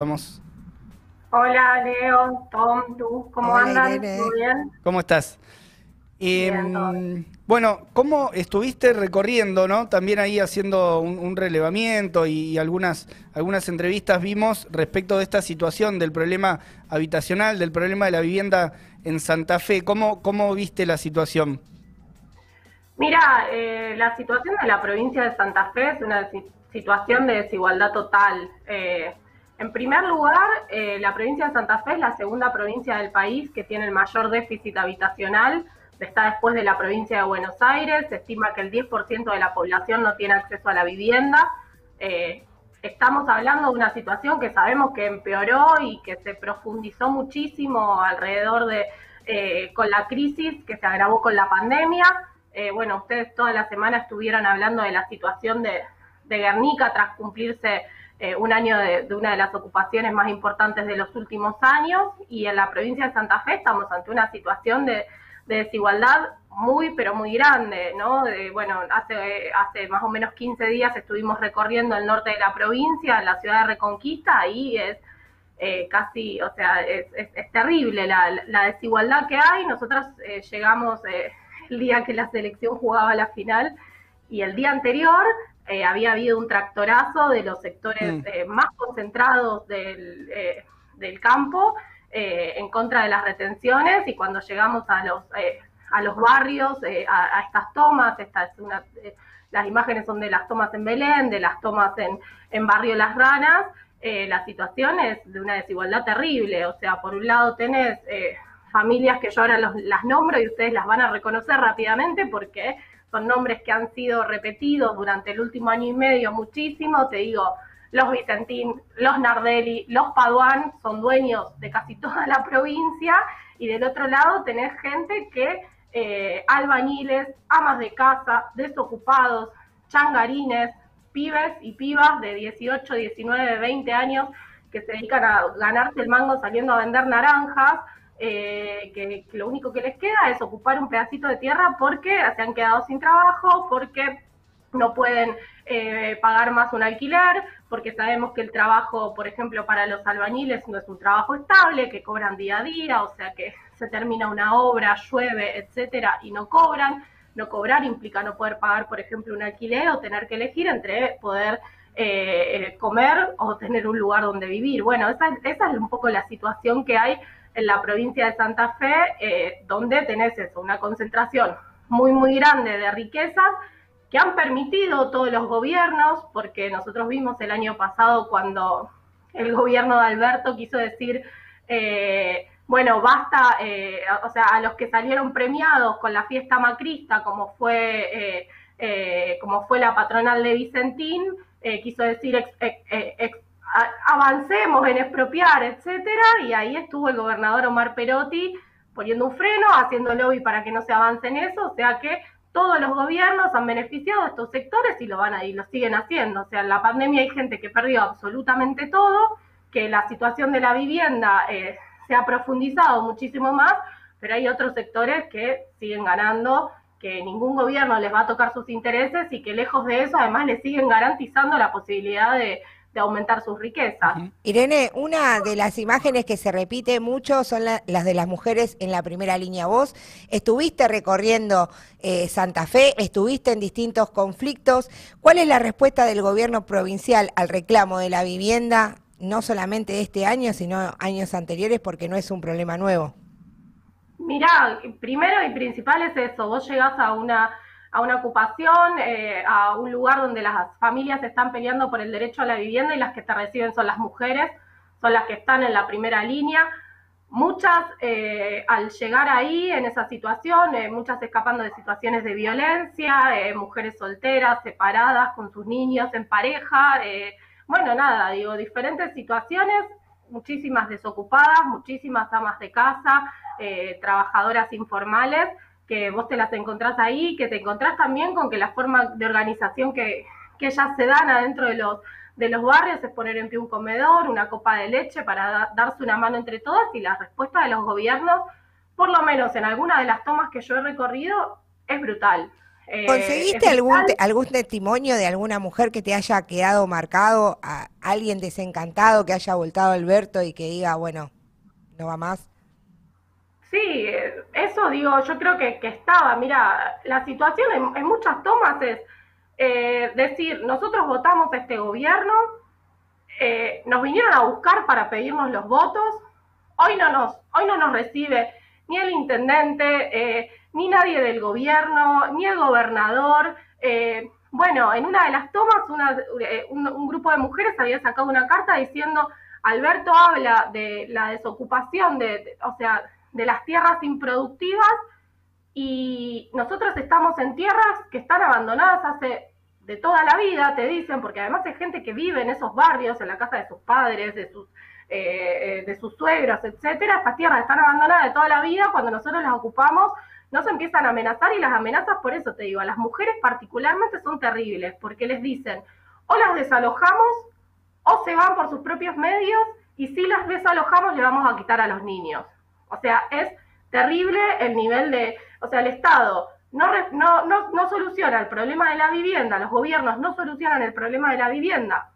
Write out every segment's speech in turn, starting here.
Vamos. Hola, Leo, Tom, tú, ¿cómo andan? ¿Todo bien? ¿Cómo estás? Em, bueno, ¿cómo estuviste recorriendo, no? También ahí haciendo un, relevamiento y, algunas, algunas entrevistas vimos respecto de esta situación del problema habitacional, del problema de la vivienda en Santa Fe. ¿Cómo, cómo viste la situación? Mira, eh, la situación de la provincia de Santa Fe es una situación de desigualdad total. Eh, en primer lugar, eh, la provincia de Santa Fe es la segunda provincia del país que tiene el mayor déficit habitacional. Está después de la provincia de Buenos Aires. Se estima que el 10% de la población no tiene acceso a la vivienda. Eh, estamos hablando de una situación que sabemos que empeoró y que se profundizó muchísimo alrededor de eh, con la crisis que se agravó con la pandemia. bueno, ustedes toda la semana estuvieron hablando de la situación de, de Guernica tras cumplirse eh, un año de, una de las ocupaciones más importantes de los últimos años y en la provincia de Santa Fe estamos ante una situación de, desigualdad muy, pero muy grande, ¿no? bueno, hace, hace más o menos 15 días estuvimos recorriendo el norte de la provincia, la ciudad de Reconquista, ahí es eh, casi, o sea, es, terrible la, desigualdad que hay. Nosotros eh, llegamos el día que la selección jugaba la final y el día anterior eh, había habido un tractorazo de los sectores mm. eh, más concentrados del, eh, del campo en contra de las retenciones y cuando llegamos a los, a los barrios, a, estas tomas, esta es una, las imágenes son de las tomas en Belén, de las tomas en, en Barrio Las Ranas, la situación es de una desigualdad terrible, o sea, por un lado tenés familias que yo ahora las nombro y ustedes las van a reconocer rápidamente porque son nombres que han sido repetidos durante el último año y medio muchísimo, te digo, los Vicentín, los Nardelli, los Paduán son dueños de casi toda la provincia y del otro lado tenés gente que, eh, albañiles, amas de casa, desocupados, changarines, pibes y pibas de 18, 19, 20 años que se dedican a ganarse el mango saliendo a vender naranjas, eh, que, lo único que les queda es ocupar un pedacito de tierra porque se han quedado sin trabajo, porque no pueden eh, pagar más un alquiler, porque sabemos que el trabajo, por ejemplo, para los albañiles no es un trabajo estable, que cobran día a día, o sea que se termina una obra, llueve, etcétera, y no cobran. No cobrar implica no poder pagar, por ejemplo, un alquiler o tener que elegir entre poder eh, comer o tener un lugar donde vivir. Bueno, esa, esa es un poco la situación que hay en la provincia de Santa Fe, eh, donde tenés eso, una concentración muy, muy grande de riquezas que han permitido todos los gobiernos, porque nosotros vimos el año pasado cuando el gobierno de Alberto quiso decir, eh, bueno, basta, eh, o sea, a los que salieron premiados con la fiesta macrista, como fue, como fue la patronal de Vicentín, quiso decir avancemos en expropiar, etcétera, y ahí estuvo el gobernador Omar Perotti poniendo un freno, haciendo lobby para que no se avance en eso, o sea que todos los gobiernos han beneficiado a estos sectores y lo van a y lo siguen haciendo. O sea, en la pandemia hay gente que perdió absolutamente todo, que la situación de la vivienda eh, se ha profundizado muchísimo más, pero hay otros sectores que siguen ganando, que ningún gobierno les va a tocar sus intereses y que lejos de eso además les siguen garantizando la posibilidad de de aumentar sus riquezas. Irene, una de las imágenes que se repite mucho son las de las mujeres en la primera línea. Vos estuviste recorriendo eh, Santa Fe, estuviste en distintos conflictos. ¿Cuál es la respuesta del gobierno provincial al reclamo de la vivienda, no solamente este año, sino años anteriores, porque no es un problema nuevo? Mirá, primero y principal es eso, vos llegás a una a una ocupación, eh, a un lugar donde las familias están peleando por el derecho a la vivienda y las que te reciben son las mujeres, son las que están en la primera línea. Muchas eh, al llegar ahí en esa situación, eh, muchas escapando de situaciones de violencia, mujeres solteras, separadas con sus niños en pareja, bueno, nada, digo, diferentes situaciones, muchísimas desocupadas, muchísimas amas de casa, trabajadoras informales que vos te las encontrás ahí, que te encontrás también con que la forma de organización que, que ellas se dan adentro de los, de los barrios es poner en pie un comedor, una copa de leche para darse una mano entre todas y la respuesta de los gobiernos, por lo menos en alguna de las tomas que yo he recorrido, es brutal. Eh, ¿Conseguiste algún, algún testimonio de alguna mujer que te haya quedado marcado, a alguien desencantado que haya voltado Alberto y que diga, bueno, no va más? Sí, eso digo, yo creo que, estaba. Mira, la situación en, muchas tomas es eh, decir, nosotros votamos este gobierno, eh, nos vinieron a buscar para pedirnos los votos, hoy no nos, hoy no nos recibe ni el intendente, ni nadie del gobierno, ni el gobernador. Eh, bueno, en una de las tomas eh, un, grupo de mujeres había sacado una carta diciendo, Alberto habla de la desocupación, de, o sea, de las tierras improductivas y nosotros estamos en tierras que están abandonadas hace de toda la vida, te dicen, porque además hay gente que vive en esos barrios, en la casa de sus padres, de sus, eh, de sus suegros, etcétera. Estas tierras están abandonadas de toda la vida, cuando nosotros las ocupamos no se empiezan a amenazar y las amenazas, por eso te digo, a las mujeres particularmente son terribles, porque les dicen, o las desalojamos o se van por sus propios medios y si las desalojamos le vamos a quitar a los niños. O sea, es terrible el nivel de, o sea, el Estado no, no, no, no soluciona el problema de la vivienda, los gobiernos no solucionan el problema de la vivienda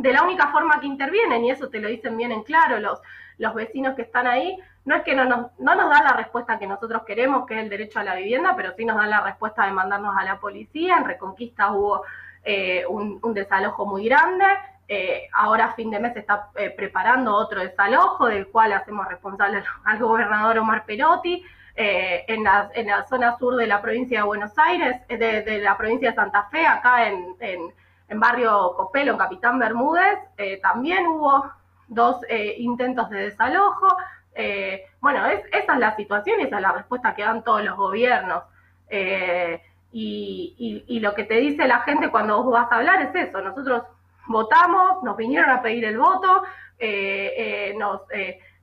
de la única forma que intervienen, y eso te lo dicen bien en claro los, los vecinos que están ahí, no es que no nos, no nos dan la respuesta que nosotros queremos, que es el derecho a la vivienda, pero sí nos dan la respuesta de mandarnos a la policía. En Reconquista hubo eh, un, desalojo muy grande. Eh, ahora fin de mes está eh, preparando otro desalojo, del cual hacemos responsable al, gobernador Omar Perotti. en, la, en la zona sur de la provincia de Buenos Aires, de, la provincia de Santa Fe, acá en, barrio Copelo, en Capitán Bermúdez, también hubo dos intentos de desalojo. Eh, bueno, es, esa es la situación y esa es la respuesta que dan todos los gobiernos. Eh, y, lo que te dice la gente cuando vos vas a hablar es eso, nosotros votamos, nos vinieron a pedir el voto, eh, nos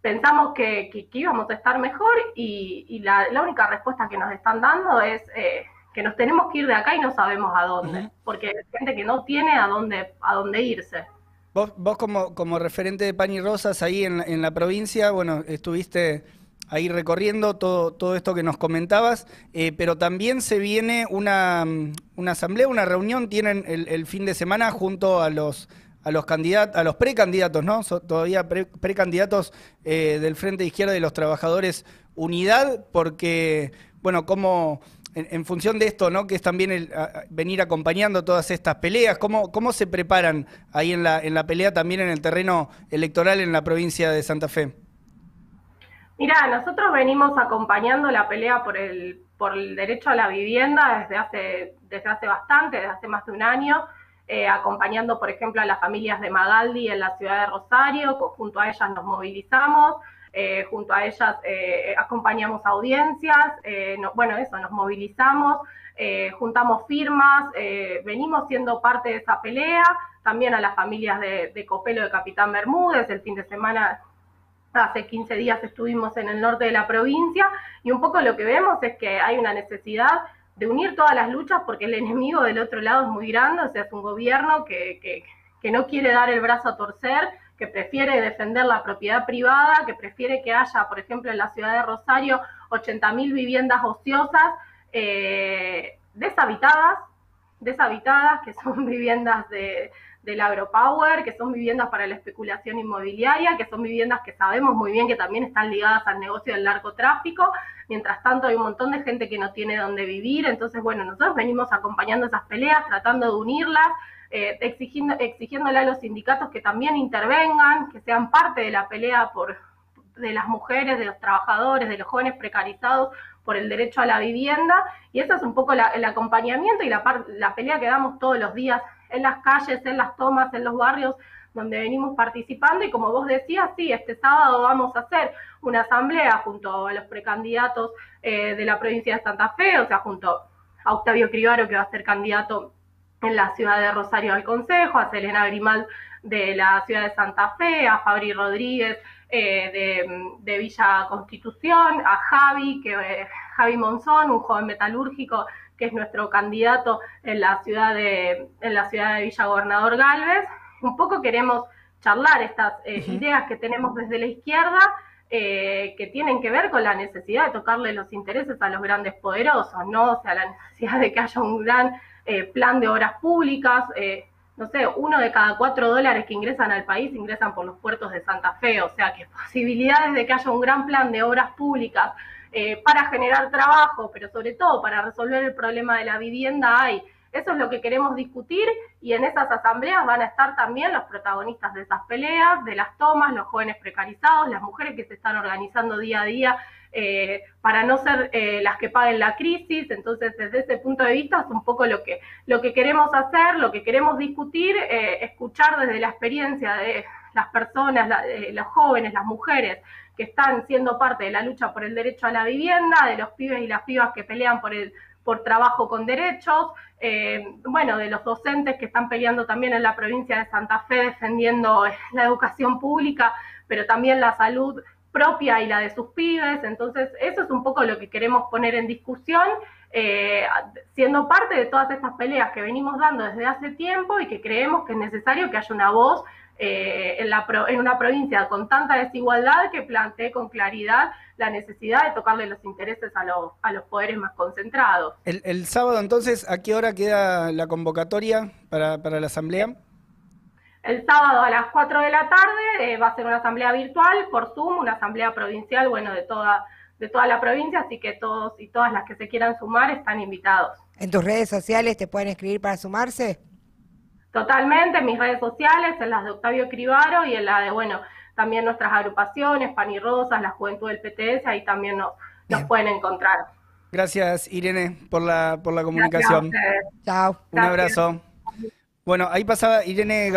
pensamos que, íbamos a estar mejor y, la, única respuesta que nos están dando es que nos tenemos que ir de acá y no sabemos a dónde, porque hay gente que no tiene a dónde, a dónde irse. Vos, vos como, como referente de Pan y Rosas ahí en, en la provincia, bueno, estuviste ahí recorriendo todo, todo esto que nos comentabas, eh, pero también se viene una, una, asamblea, una reunión, tienen el, fin de semana junto a los a los a los precandidatos, ¿no? todavía precandidatos eh, del Frente de Izquierda de los Trabajadores Unidad, porque, bueno, como en, función de esto, ¿no? Que es también el venir acompañando todas estas peleas, ¿cómo, cómo se preparan ahí en la, en la pelea también en el terreno electoral en la provincia de Santa Fe? Mira, nosotros venimos acompañando la pelea por el, por el derecho a la vivienda desde hace, desde hace bastante, desde hace más de un año. Eh, acompañando, por ejemplo, a las familias de Magaldi en la ciudad de Rosario, junto a ellas nos movilizamos, eh, junto a ellas eh, acompañamos audiencias, bueno, eso, nos movilizamos, juntamos firmas, venimos siendo parte de esa pelea, también a las familias de, Copelo de Capitán Bermúdez, el fin de semana hace 15 días estuvimos en el norte de la provincia y un poco lo que vemos es que hay una necesidad de unir todas las luchas porque el enemigo del otro lado es muy grande, o sea, es un gobierno que, que no quiere dar el brazo a torcer, que prefiere defender la propiedad privada, que prefiere que haya, por ejemplo, en la ciudad de Rosario, 80.000 viviendas ociosas eh, deshabitadas, deshabitadas, que son viviendas de, del agropower, que son viviendas para la especulación inmobiliaria, que son viviendas que sabemos muy bien que también están ligadas al negocio del narcotráfico. Mientras tanto, hay un montón de gente que no tiene dónde vivir. Entonces, bueno, nosotros venimos acompañando esas peleas, tratando de unirlas, eh, exigiendo, exigiéndole a los sindicatos que también intervengan, que sean parte de la pelea por, de las mujeres, de los trabajadores, de los jóvenes precarizados por el derecho a la vivienda. Y eso es un poco el acompañamiento y la, la pelea que damos todos los días en las calles, en las tomas, en los barrios donde venimos participando y como vos decías, sí, este sábado vamos a hacer una asamblea junto a los precandidatos eh, de la provincia de Santa Fe, o sea, junto a Octavio Cribaro, que va a ser candidato en la ciudad de Rosario al Consejo, a Selena Grimal de la ciudad de Santa Fe, a Fabri Rodríguez eh, de, Villa Constitución, a Javi, que eh, Javi Monzón, un joven metalúrgico que es nuestro candidato en la ciudad de, en la ciudad de Villa Gobernador Galvez. Un poco queremos charlar estas eh, ideas que tenemos desde la izquierda eh, que tienen que ver con la necesidad de tocarle los intereses a los grandes poderosos, ¿no? O sea, la necesidad de que haya un gran eh, plan de obras públicas. No sé, uno de cada cuatro dólares que ingresan al país ingresan por los puertos de Santa Fe, o sea que posibilidades de que haya un gran plan de obras públicas para generar trabajo, pero sobre todo para resolver el problema de la vivienda hay. Eso es lo que queremos discutir y en esas asambleas van a estar también los protagonistas de esas peleas, de las tomas, los jóvenes precarizados, las mujeres que se están organizando día a día eh, para no ser eh, las que paguen la crisis. Entonces, desde ese punto de vista es un poco lo que, lo que queremos hacer, lo que queremos discutir, eh, escuchar desde la experiencia de las personas, los jóvenes, las mujeres que están siendo parte de la lucha por el derecho a la vivienda, de los pibes y las pibas que pelean por el por trabajo con derechos, eh, bueno, de los docentes que están peleando también en la provincia de Santa Fe defendiendo la educación pública, pero también la salud propia y la de sus pibes. Entonces, eso es un poco lo que queremos poner en discusión, eh, siendo parte de todas estas peleas que venimos dando desde hace tiempo y que creemos que es necesario que haya una voz eh, en, la en una provincia con tanta desigualdad que plantee con claridad la necesidad de tocarle los intereses a, los, a los poderes más concentrados. El, sábado entonces, ¿a qué hora queda la convocatoria para, la asamblea? El sábado a las 4 de la tarde eh, va a ser una asamblea virtual por Zoom, una asamblea provincial, bueno, de toda, de toda la provincia, así que todos y todas las que se quieran sumar están invitados. ¿En tus redes sociales te pueden escribir para sumarse? Totalmente, en mis redes sociales, en las de Octavio Cribaro y en la de, bueno, también nuestras agrupaciones, Pan y Rosas, la Juventud del PTS, ahí también nos, nos pueden encontrar. Gracias, Irene, por la, por la comunicación. Chao. Un abrazo. Bueno, ahí pasaba Irene